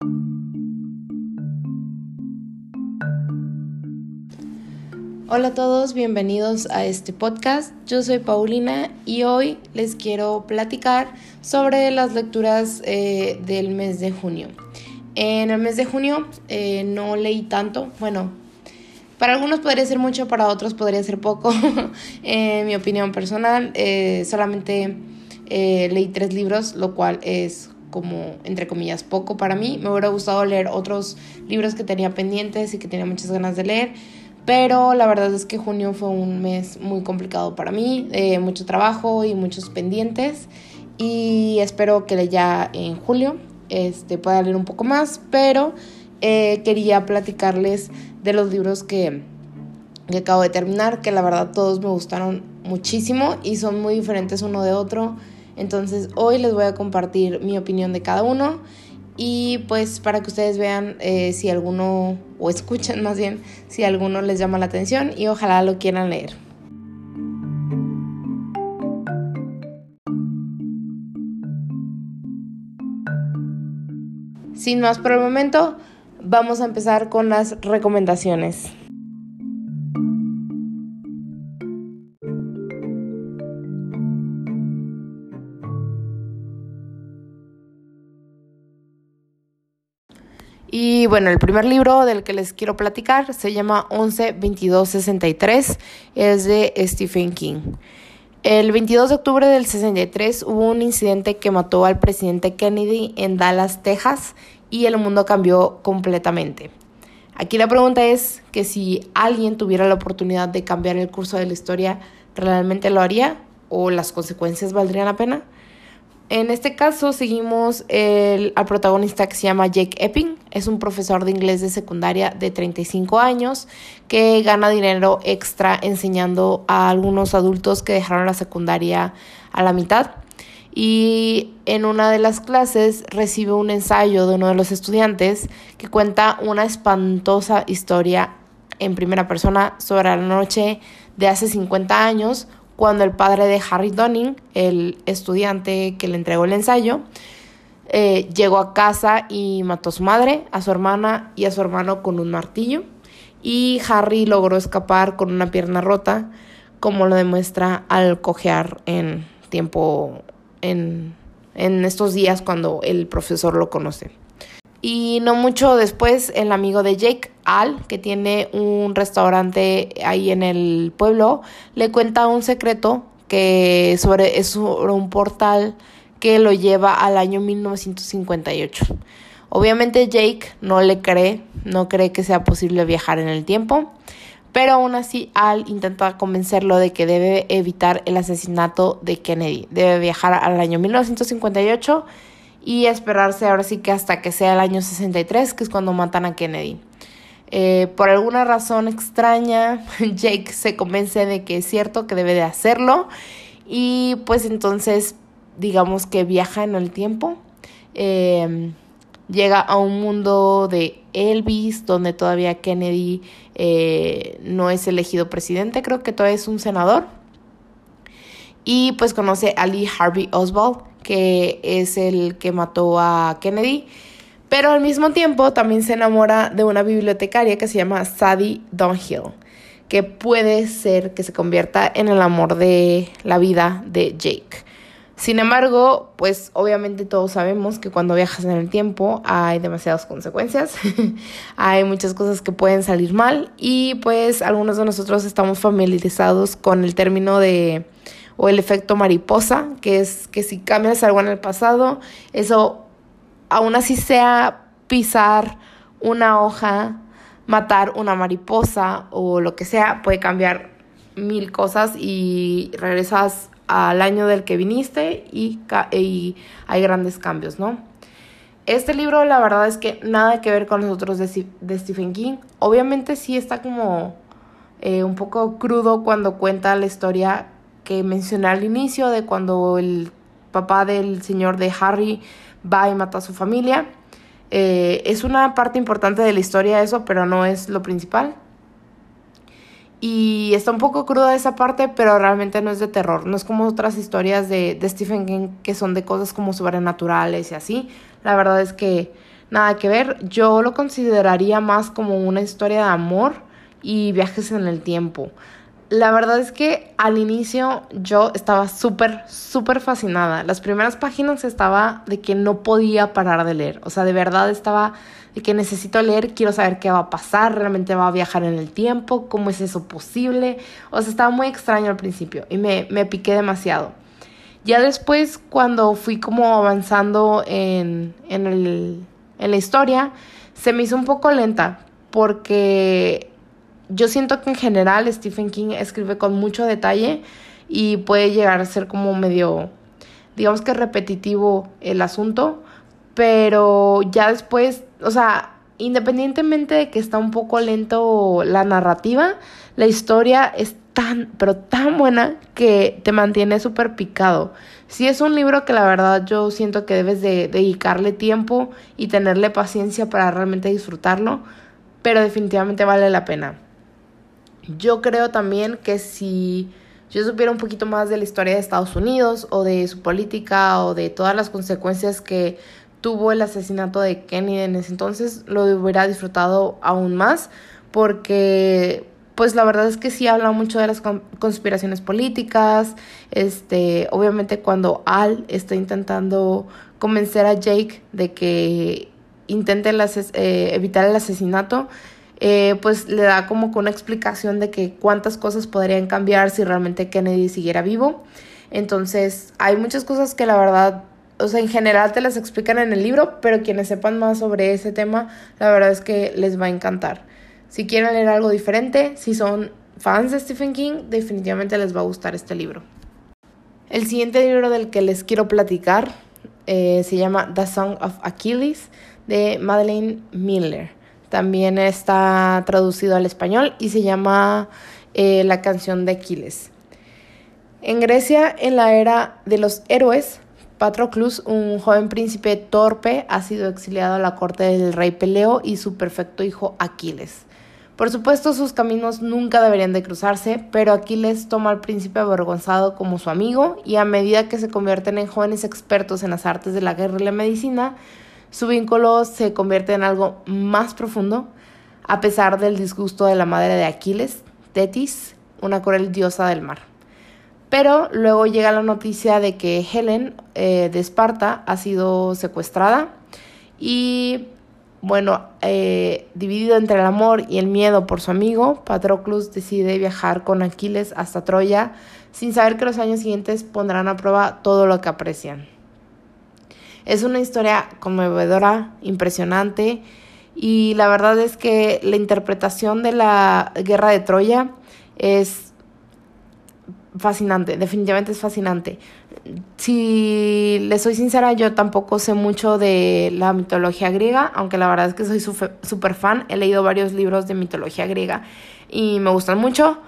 Hola a todos, bienvenidos a este podcast. Yo soy Paulina y hoy les quiero platicar sobre las lecturas eh, del mes de junio. En el mes de junio eh, no leí tanto, bueno, para algunos podría ser mucho, para otros podría ser poco. en mi opinión personal, eh, solamente leí tres libros, lo cual es como, entre comillas, poco para mí. Me hubiera gustado leer otros libros que tenía pendientes y que tenía muchas ganas de leer pero la verdad es que junio fue un mes muy complicado para mí, eh, mucho trabajo y muchos pendientes. Y espero que ya en julio este, pueda leer un poco más, pero eh, quería platicarles de los libros que, que acabo de terminar, que la verdad todos me gustaron muchísimo y son muy diferentes uno de otro. Entonces hoy les voy a compartir mi opinión de cada uno y pues para que ustedes vean eh, si alguno, o escuchen más bien, si alguno les llama la atención y ojalá lo quieran leer. Sin más por el momento, vamos a empezar con las recomendaciones. Y bueno, el primer libro del que les quiero platicar se llama 11-22-63, es de Stephen King. El 22 de octubre del 63 hubo un incidente que mató al presidente Kennedy en Dallas, Texas, y el mundo cambió completamente. Aquí la pregunta es que si alguien tuviera la oportunidad de cambiar el curso de la historia, ¿realmente lo haría? ¿O las consecuencias valdrían la pena? En este caso seguimos el, al protagonista que se llama Jake Epping. Es un profesor de inglés de secundaria de 35 años que gana dinero extra enseñando a algunos adultos que dejaron la secundaria a la mitad. Y en una de las clases recibe un ensayo de uno de los estudiantes que cuenta una espantosa historia en primera persona sobre la noche de hace 50 años cuando el padre de Harry Dunning, el estudiante que le entregó el ensayo, eh, llegó a casa y mató a su madre, a su hermana y a su hermano con un martillo. Y Harry logró escapar con una pierna rota, como lo demuestra al cojear en tiempo, en, en estos días cuando el profesor lo conoce. Y no mucho después, el amigo de Jake, Al, que tiene un restaurante ahí en el pueblo, le cuenta un secreto que sobre, es sobre un portal que lo lleva al año 1958. Obviamente Jake no le cree, no cree que sea posible viajar en el tiempo, pero aún así Al intenta convencerlo de que debe evitar el asesinato de Kennedy, debe viajar al año 1958 y esperarse ahora sí que hasta que sea el año 63, que es cuando matan a Kennedy. Eh, por alguna razón extraña, Jake se convence de que es cierto que debe de hacerlo y pues entonces digamos que viaja en el tiempo. Em, llega a un mundo de Elvis, donde todavía Kennedy eh, no es elegido presidente, creo que todavía es un senador. Y pues conoce a Lee Harvey Oswald, que es el que mató a Kennedy. Pero al mismo tiempo también se enamora de una bibliotecaria que se llama Sadie Dunhill, que puede ser que se convierta en el amor de la vida de Jake. Sin embargo, pues obviamente todos sabemos que cuando viajas en el tiempo hay demasiadas consecuencias, hay muchas cosas que pueden salir mal y pues algunos de nosotros estamos familiarizados con el término de o el efecto mariposa, que es que si cambias algo en el pasado, eso aún así sea pisar una hoja, matar una mariposa o lo que sea, puede cambiar mil cosas y regresas al año del que viniste y, hay grandes cambios, ¿no? Este libro la verdad es que nada que ver con los otros de, de Stephen King. Obviamente sí está como eh, un poco crudo cuando cuenta la historia que mencioné al inicio de cuando el papá del señor de Harry va y mata a su familia. Eh, es una parte importante de la historia eso, pero no es lo principal. Y está un poco cruda esa parte, pero realmente no es de terror. No es como otras historias de, de Stephen King que son de cosas como sobrenaturales y así. La verdad es que nada que ver. Yo lo consideraría más como una historia de amor y viajes en el tiempo. La verdad es que al inicio yo estaba súper, súper fascinada. Las primeras páginas estaba de que no podía parar de leer. O sea, de verdad estaba de que necesito leer, quiero saber qué va a pasar, realmente va a viajar en el tiempo, cómo es eso posible. O sea, estaba muy extraño al principio y me, me piqué demasiado. Ya después, cuando fui como avanzando en, en, el, en la historia, se me hizo un poco lenta porque yo siento que en general Stephen King escribe con mucho detalle y puede llegar a ser como medio, digamos que repetitivo el asunto, pero ya después, o sea, independientemente de que está un poco lento la narrativa, la historia es tan, pero tan buena que te mantiene súper picado. Sí es un libro que la verdad yo siento que debes de dedicarle tiempo y tenerle paciencia para realmente disfrutarlo, pero definitivamente vale la pena. Yo creo también que si yo supiera un poquito más de la historia de Estados Unidos o de su política o de todas las consecuencias que tuvo el asesinato de Kennedy en ese entonces, lo hubiera disfrutado aún más porque pues la verdad es que sí habla mucho de las conspiraciones políticas, este, obviamente cuando Al está intentando convencer a Jake de que intente eh, evitar el asesinato, eh, pues le da como con una explicación de que cuántas cosas podrían cambiar si realmente Kennedy siguiera vivo. Entonces, hay muchas cosas que la verdad, o sea, en general te las explican en el libro, pero quienes sepan más sobre ese tema, la verdad es que les va a encantar. Si quieren leer algo diferente, si son fans de Stephen King, definitivamente les va a gustar este libro. El siguiente libro del que les quiero platicar eh, se llama The Song of Achilles de Madeleine Miller. También está traducido al español y se llama eh, La canción de Aquiles. En Grecia, en la era de los héroes, Patroclus, un joven príncipe torpe, ha sido exiliado a la corte del rey Peleo y su perfecto hijo Aquiles. Por supuesto, sus caminos nunca deberían de cruzarse, pero Aquiles toma al príncipe avergonzado como su amigo y a medida que se convierten en jóvenes expertos en las artes de la guerra y la medicina, su vínculo se convierte en algo más profundo, a pesar del disgusto de la madre de Aquiles, Tetis, una cruel diosa del mar. Pero luego llega la noticia de que Helen eh, de Esparta ha sido secuestrada y bueno, eh, dividido entre el amor y el miedo por su amigo, Patroclus decide viajar con Aquiles hasta Troya sin saber que los años siguientes pondrán a prueba todo lo que aprecian. Es una historia conmovedora, impresionante y la verdad es que la interpretación de la guerra de Troya es fascinante, definitivamente es fascinante. Si le soy sincera, yo tampoco sé mucho de la mitología griega, aunque la verdad es que soy súper fan. He leído varios libros de mitología griega y me gustan mucho.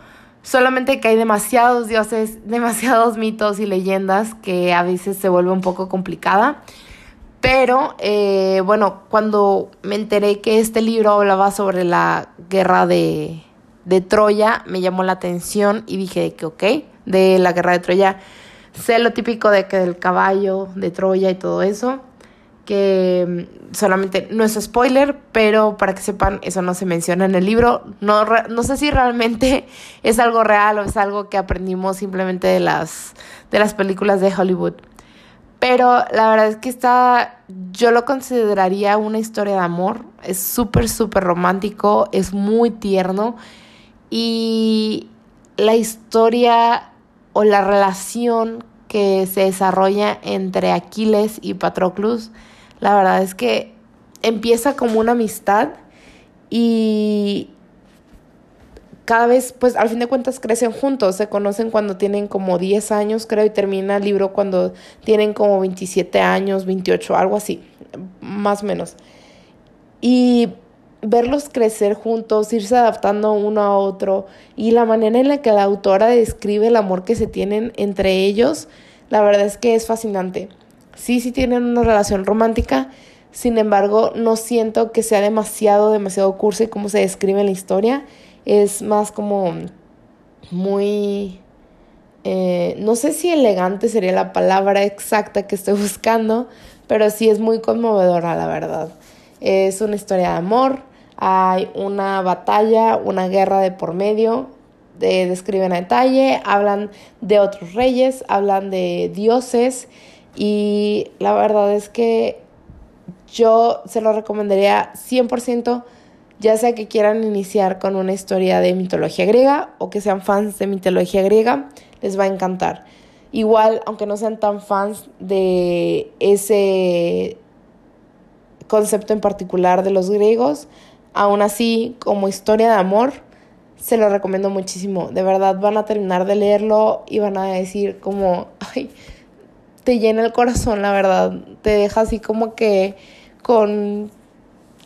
Solamente que hay demasiados dioses, demasiados mitos y leyendas que a veces se vuelve un poco complicada. Pero eh, bueno, cuando me enteré que este libro hablaba sobre la guerra de, Troya, me llamó la atención y dije que ok, de la guerra de Troya, sé lo típico de que del caballo de Troya y todo eso, que mm, solamente no es spoiler, pero para que sepan, eso no se menciona en el libro. No, no sé si realmente es algo real o es algo que aprendimos simplemente de las, de las películas de Hollywood. Pero la verdad es que está, yo lo consideraría una historia de amor. Es súper, súper romántico, es muy tierno. Y la historia o la relación que se desarrolla entre Aquiles y Patroclus, la verdad es que empieza como una amistad y cada vez, pues al fin de cuentas crecen juntos, se conocen cuando tienen como 10 años, creo, y termina el libro cuando tienen como 27 años, 28, algo así, más o menos. Y verlos crecer juntos, irse adaptando uno a otro y la manera en la que la autora describe el amor que se tienen entre ellos, la verdad es que es fascinante. Sí, sí tienen una relación romántica, sin embargo, no siento que sea demasiado, demasiado cursi como se describe en la historia es más como muy... Eh, no sé si elegante sería la palabra exacta que estoy buscando, pero sí es muy conmovedora, la verdad. Es una historia de amor, hay una batalla, una guerra de por medio, de, describen a detalle, hablan de otros reyes, hablan de dioses y la verdad es que yo se lo recomendaría 100%, ya sea que quieran iniciar con una historia de mitología griega o que sean fans de mitología griega, les va a encantar. Igual, aunque no sean tan fans de ese concepto en particular de los griegos, aún así, como historia de amor, se lo recomiendo muchísimo. De verdad, van a terminar de leerlo y van a decir como, ay, te llena el corazón, la verdad. Te deja así como que con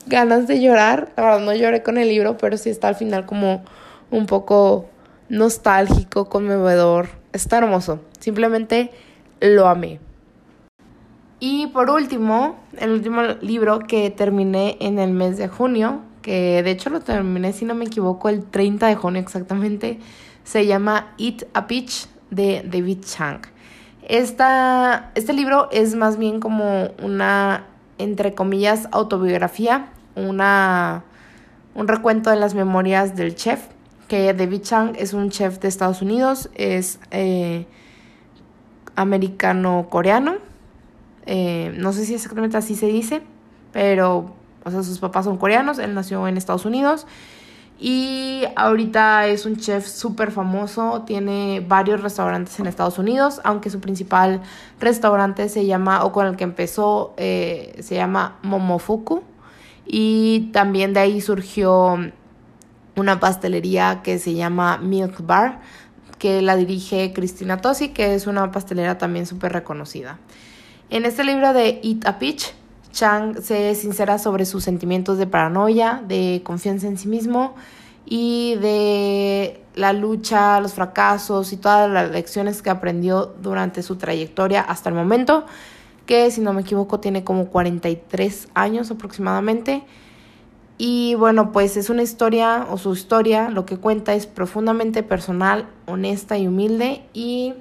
ganas de llorar. La verdad, no lloré con el libro, pero sí está al final como un poco nostálgico, conmovedor. Está hermoso. Simplemente lo amé. Y por último, el último libro que terminé en el mes de junio, que de hecho lo terminé, si no me equivoco, el 30 de junio exactamente, se llama Eat a Peach de David Chang. Esta, este libro es más bien como una, entre comillas, autobiografía, una, un recuento de las memorias del chef, que David Chang es un chef de Estados Unidos, es eh, americano-coreano, eh, no sé si exactamente así se dice, pero o sea, sus papás son coreanos, él nació en Estados Unidos y ahorita es un chef súper famoso, tiene varios restaurantes en Estados Unidos, aunque su principal restaurante se llama, o con el que empezó, eh, se llama Momofuku. Y también de ahí surgió una pastelería que se llama Milk Bar, que la dirige Cristina Tosi, que es una pastelera también súper reconocida. En este libro de Eat a Peach, Chang se sincera sobre sus sentimientos de paranoia, de confianza en sí mismo y de la lucha, los fracasos y todas las lecciones que aprendió durante su trayectoria hasta el momento, que si no me equivoco tiene como 43 años aproximadamente. Y bueno, pues es una historia o su historia, lo que cuenta es profundamente personal, honesta y humilde y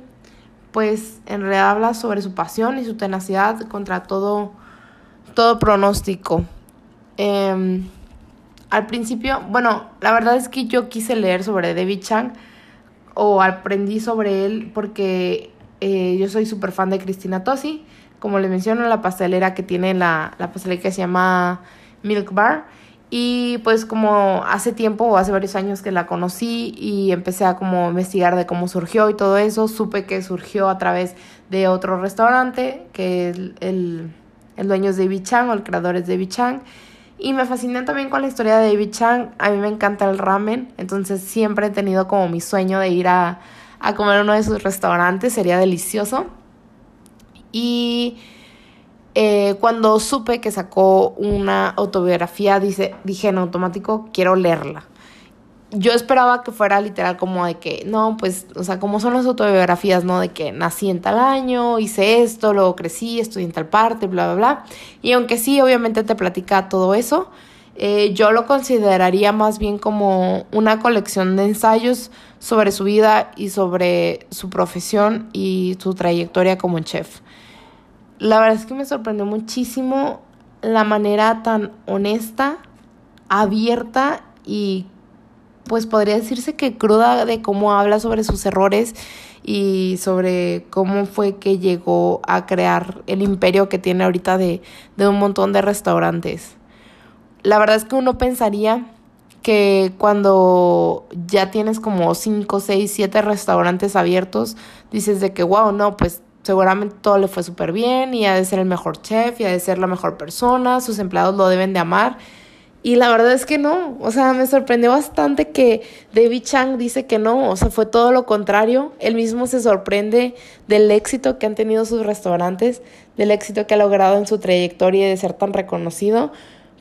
pues en realidad habla sobre su pasión y su tenacidad contra todo todo pronóstico. Em, al principio, bueno, la verdad es que yo quise leer sobre David Chang o aprendí sobre él porque eh, yo soy súper fan de Cristina Tosi. Como les menciono, la pastelera que tiene la, la pastelera que se llama Milk Bar. Y pues como hace tiempo o hace varios años que la conocí y empecé a como investigar de cómo surgió y todo eso, supe que surgió a través de otro restaurante que es el dueño es David Chang o el creador es David Chang. Y me fascina también con la historia de David Chang. A mí me encanta el ramen, entonces siempre he tenido como mi sueño de ir a, a comer uno de sus restaurantes, sería delicioso. Y eh, cuando supe que sacó una autobiografía, dice, dije en automático, quiero leerla yo esperaba que fuera literal como de que, no, pues, o sea, como son las autobiografías, ¿no? De que nací en tal año, hice esto, luego crecí, estudié en tal parte, bla, bla, bla. Y aunque sí, obviamente te platica todo eso, eh, yo lo consideraría más bien como una colección de ensayos sobre su vida y sobre su profesión y su trayectoria como chef. La verdad es que me sorprendió muchísimo la manera tan honesta, abierta y pues podría decirse que cruda de cómo habla sobre sus errores y sobre cómo fue que llegó a crear el imperio que tiene ahorita de, de un montón de restaurantes. La verdad es que uno pensaría que cuando ya tienes como 5, 6, 7 restaurantes abiertos, dices de que, wow, no, pues seguramente todo le fue súper bien y ha de ser el mejor chef y ha de ser la mejor persona, sus empleados lo deben de amar y la verdad es que no, o sea, me sorprendió bastante que David Chang dice que no, o sea, fue todo lo contrario. Él mismo se sorprende del éxito que han tenido sus restaurantes, del éxito que ha logrado en su trayectoria de ser tan reconocido,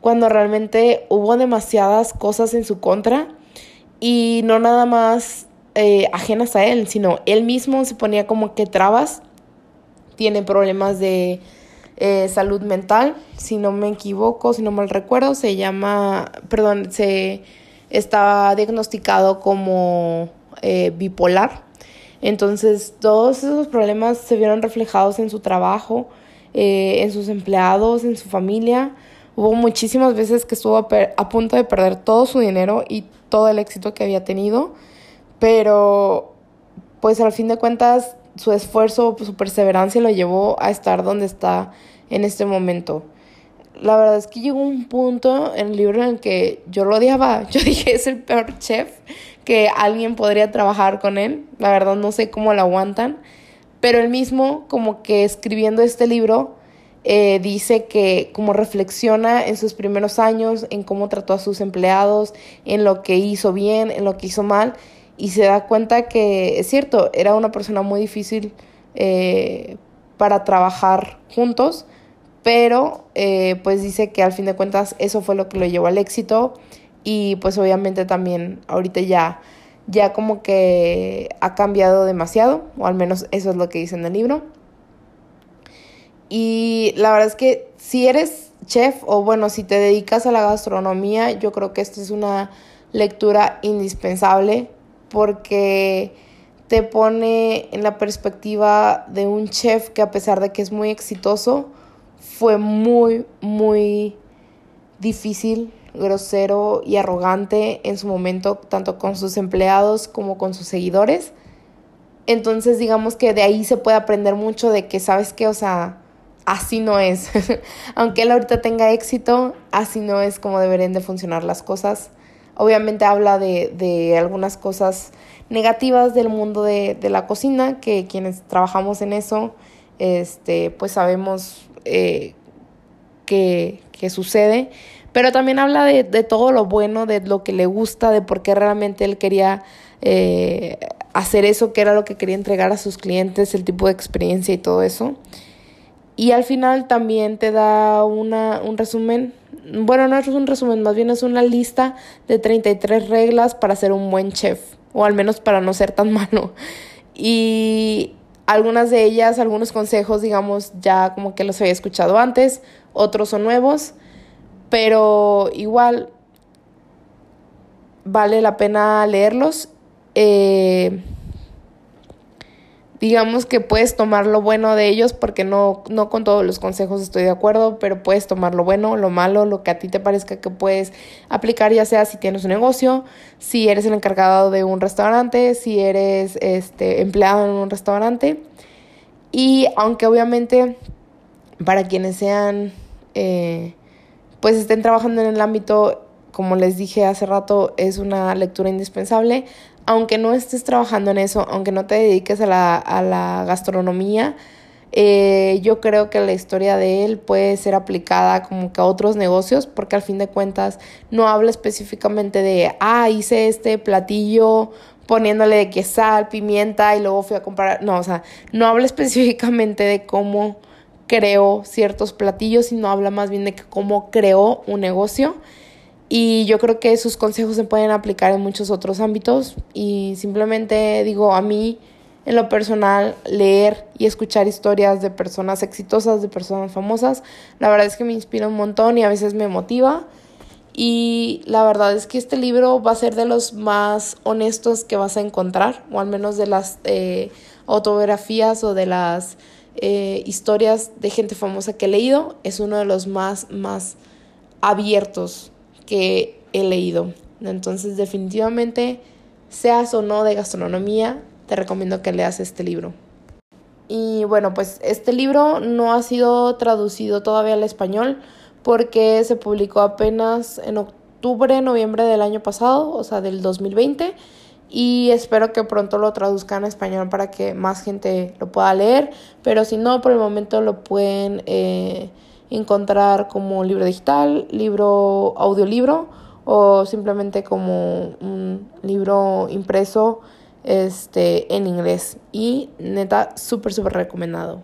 cuando realmente hubo demasiadas cosas en su contra y no nada más eh, ajenas a él, sino él mismo se ponía como que trabas, tiene problemas de eh, salud mental, si no me equivoco, si no mal recuerdo, se llama, perdón, se estaba diagnosticado como eh, bipolar. Entonces, todos esos problemas se vieron reflejados en su trabajo, eh, en sus empleados, en su familia. Hubo muchísimas veces que estuvo a, punto de perder todo su dinero y todo el éxito que había tenido, pero pues al fin de cuentas su esfuerzo, su perseverancia lo llevó a estar donde está en este momento. La verdad es que llegó un punto en el libro en que yo lo odiaba. Yo dije, es el peor chef que alguien podría trabajar con él. La verdad no sé cómo lo aguantan. Pero él mismo, como que escribiendo este libro, eh, dice que como reflexiona en sus primeros años, en cómo trató a sus empleados, en lo que hizo bien, en lo que hizo mal, y se da cuenta que es cierto, era una persona muy difícil eh, para trabajar juntos, pero eh, pues dice que al fin de cuentas eso fue lo que lo llevó al éxito y pues obviamente también ahorita ya ya como que ha cambiado demasiado, o al menos eso es lo que dice en el libro. Y la verdad es que si eres chef o bueno, si te dedicas a la gastronomía, yo creo que esta es una lectura indispensable porque te pone en la perspectiva de un chef que a pesar de que es muy exitoso, fue muy, muy difícil grosero y arrogante en su momento, tanto con sus empleados como con sus seguidores. Entonces, digamos que de ahí se puede aprender mucho de que, ¿sabes qué? O sea, así no es. Aunque él ahorita tenga éxito, así no es como deberían de funcionar las cosas. Obviamente habla de, de algunas cosas negativas del mundo de, de, la cocina, que quienes trabajamos en eso, este, pues sabemos eh, que, que sucede pero también habla de, de, todo lo bueno, de lo que le gusta, de por qué realmente él quería eh, hacer eso, que era lo que quería entregar a sus clientes, el tipo de experiencia y todo eso. Y al final también te da una, un resumen, bueno, no es un resumen, más bien es una lista de 33 reglas para ser un buen chef, o al menos para no ser tan malo. Y algunas de ellas, algunos consejos, digamos, ya como que los había escuchado antes, otros son nuevos pero igual vale la pena leerlos. Eh, digamos que puedes tomar lo bueno de ellos porque no, no con todos los consejos estoy de acuerdo, pero puedes tomar lo bueno, lo malo, lo que a ti te parezca que puedes aplicar, ya sea si tienes un negocio, si eres el encargado de un restaurante, si eres este, empleado en un restaurante. Y aunque obviamente para quienes sean eh, pues estén trabajando en el ámbito, como les dije hace rato, es una lectura indispensable. Aunque no estés trabajando en eso, aunque no te dediques a la, a la gastronomía, eh, yo creo que la historia de él puede ser aplicada como que a otros negocios, porque al fin de cuentas no habla específicamente de, ah, hice este platillo poniéndole de que sal, pimienta y luego fui a comprar, no, o sea, no habla específicamente de cómo creó ciertos platillos, sino habla más bien de cómo creó un negocio. Y yo creo que sus consejos se pueden aplicar en muchos otros ámbitos. Y simplemente digo, a mí, en lo personal, leer y escuchar historias de personas exitosas, de personas famosas, la verdad es que me inspira un montón y a veces me motiva. Y la verdad es que este libro va a ser de los más honestos que vas a encontrar, o al menos de las eh, autobiografías o de las eh, historias de gente famosa que he leído, es uno de los más, más abiertos que he leído. Entonces, definitivamente, seas o no de gastronomía, te recomiendo que leas este libro. Y bueno, pues este libro no ha sido traducido todavía al español porque se publicó apenas en octubre, noviembre del año pasado, o sea, del 2020 y espero que pronto lo traduzcan a español para que más gente lo pueda leer, pero si no, por el momento lo pueden eh, encontrar como libro digital, libro audiolibro o simplemente como un libro impreso este, en inglés y neta súper súper recomendado.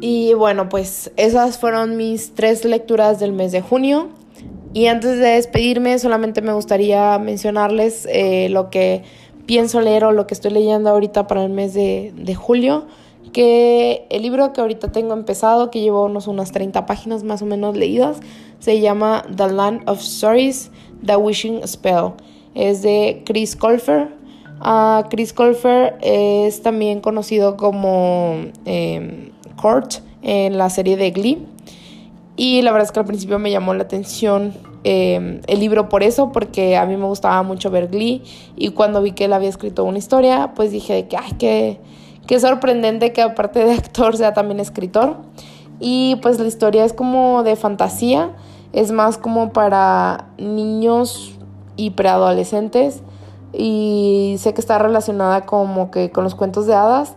Y bueno, pues esas fueron mis tres lecturas del mes de junio. Y antes de despedirme, solamente me gustaría mencionarles eh, lo que pienso leer o lo que estoy leyendo ahorita para el mes de, julio. Que el libro que ahorita tengo empezado, que llevo unos, unas 30 páginas más o menos leídas, se llama The Land of Stories The Wishing Spell. Es de Chris Colfer. Uh, Chris Colfer es también conocido como eh, Kurt en la serie de Glee. Y la verdad es que al principio me llamó la atención em, el libro por eso, porque a mí me gustaba mucho ver Glee. Y cuando vi que él había escrito una historia, pues dije que, ay, qué, qué sorprendente que aparte de actor sea también escritor. Y pues la historia es como de fantasía, es más como para niños y preadolescentes. Y sé que está relacionada como que con los cuentos de hadas.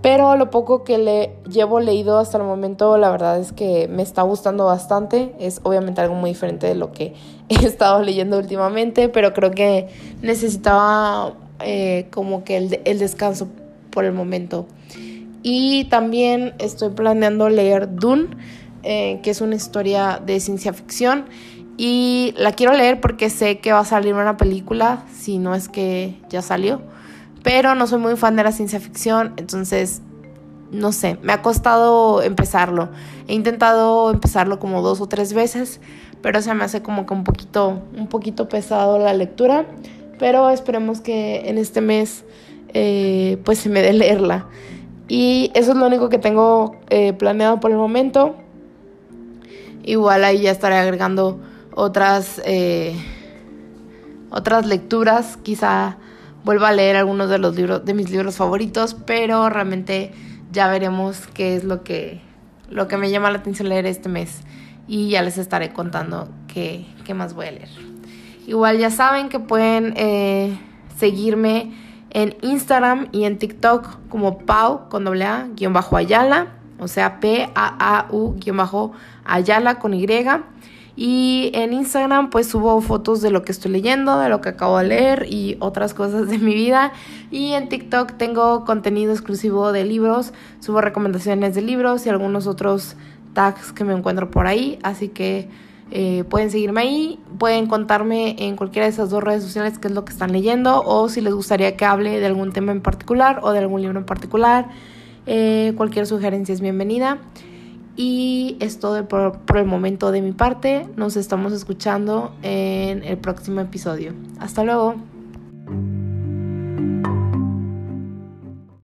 Pero lo poco que le llevo leído hasta el momento, la verdad es que me está gustando bastante. Es obviamente algo muy diferente de lo que he estado leyendo últimamente, pero creo que necesitaba eh, como que el, descanso por el momento. Y también estoy planeando leer Dune, eh, que es una historia de ciencia ficción. Y la quiero leer porque sé que va a salir una película, si no es que ya salió pero no soy muy fan de la ciencia ficción, entonces no sé, me ha costado empezarlo. He intentado empezarlo como dos o tres veces, pero se me hace como que un poquito, un poquito pesado la lectura. Pero esperemos que en este mes eh, pues se me dé leerla. Y eso es lo único que tengo eh, planeado por el momento. Igual ahí ya estaré agregando otras, eh, otras lecturas, quizá vuelvo a leer algunos de los libros de mis libros favoritos, pero realmente ya veremos qué es lo que lo que me llama la atención leer este mes y ya les estaré contando qué, qué más voy a leer. Igual ya saben que pueden eh, seguirme en Instagram y en TikTok como Pau con doble A guion bajo Ayala, o sea P A A U guion bajo Ayala con Y. Y en Instagram pues subo fotos de lo que estoy leyendo, de lo que acabo de leer y otras cosas de mi vida. Y en TikTok tengo contenido exclusivo de libros, subo recomendaciones de libros y algunos otros tags que me encuentro por ahí. Así que eh, pueden seguirme ahí, pueden contarme en cualquiera de esas dos redes sociales qué es lo que están leyendo o si les gustaría que hable de algún tema en particular o de algún libro en particular. Eh, cualquier sugerencia es bienvenida. Y es todo por, el momento de mi parte. Nos estamos escuchando en el próximo episodio. Hasta luego.